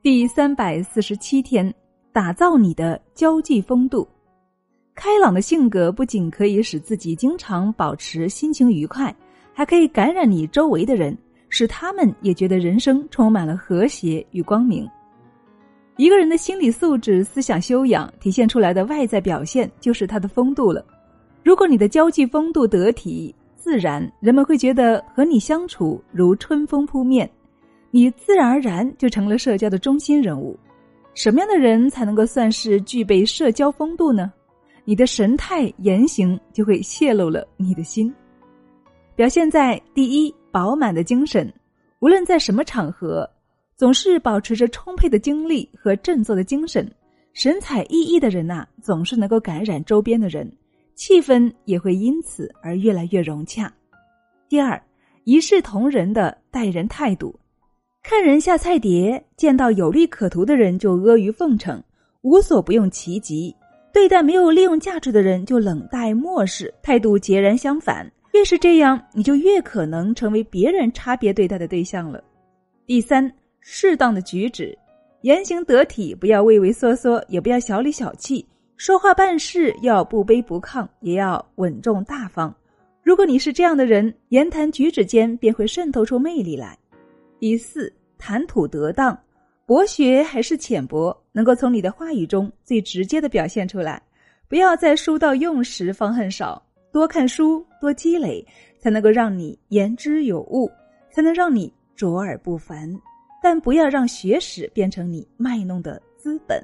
第三百四十七天，打造你的交际风度。开朗的性格不仅可以使自己经常保持心情愉快，还可以感染你周围的人，使他们也觉得人生充满了和谐与光明。一个人的心理素质、思想修养体现出来的外在表现，就是他的风度了。如果你的交际风度得体、自然，人们会觉得和你相处如春风扑面。你自然而然就成了社交的中心人物。什么样的人才能够算是具备社交风度呢？你的神态言行就会泄露了你的心。表现在第一，饱满的精神，无论在什么场合，总是保持着充沛的精力和振作的精神，神采奕奕的人呐，总是能够感染周边的人，气氛也会因此而越来越融洽。第二，一视同仁的待人态度。看人下菜碟，见到有利可图的人就阿谀奉承，无所不用其极；对待没有利用价值的人就冷淡漠视，态度截然相反。越是这样，你就越可能成为别人差别对待的对象了。第三，适当的举止，言行得体，不要畏畏缩缩，也不要小里小气；说话办事要不卑不亢，也要稳重大方。如果你是这样的人，言谈举止间便会渗透出魅力来。第四。谈吐得当，博学还是浅薄，能够从你的话语中最直接的表现出来。不要在书到用时方恨少，多看书，多积累，才能够让你言之有物，才能让你卓尔不凡。但不要让学识变成你卖弄的资本。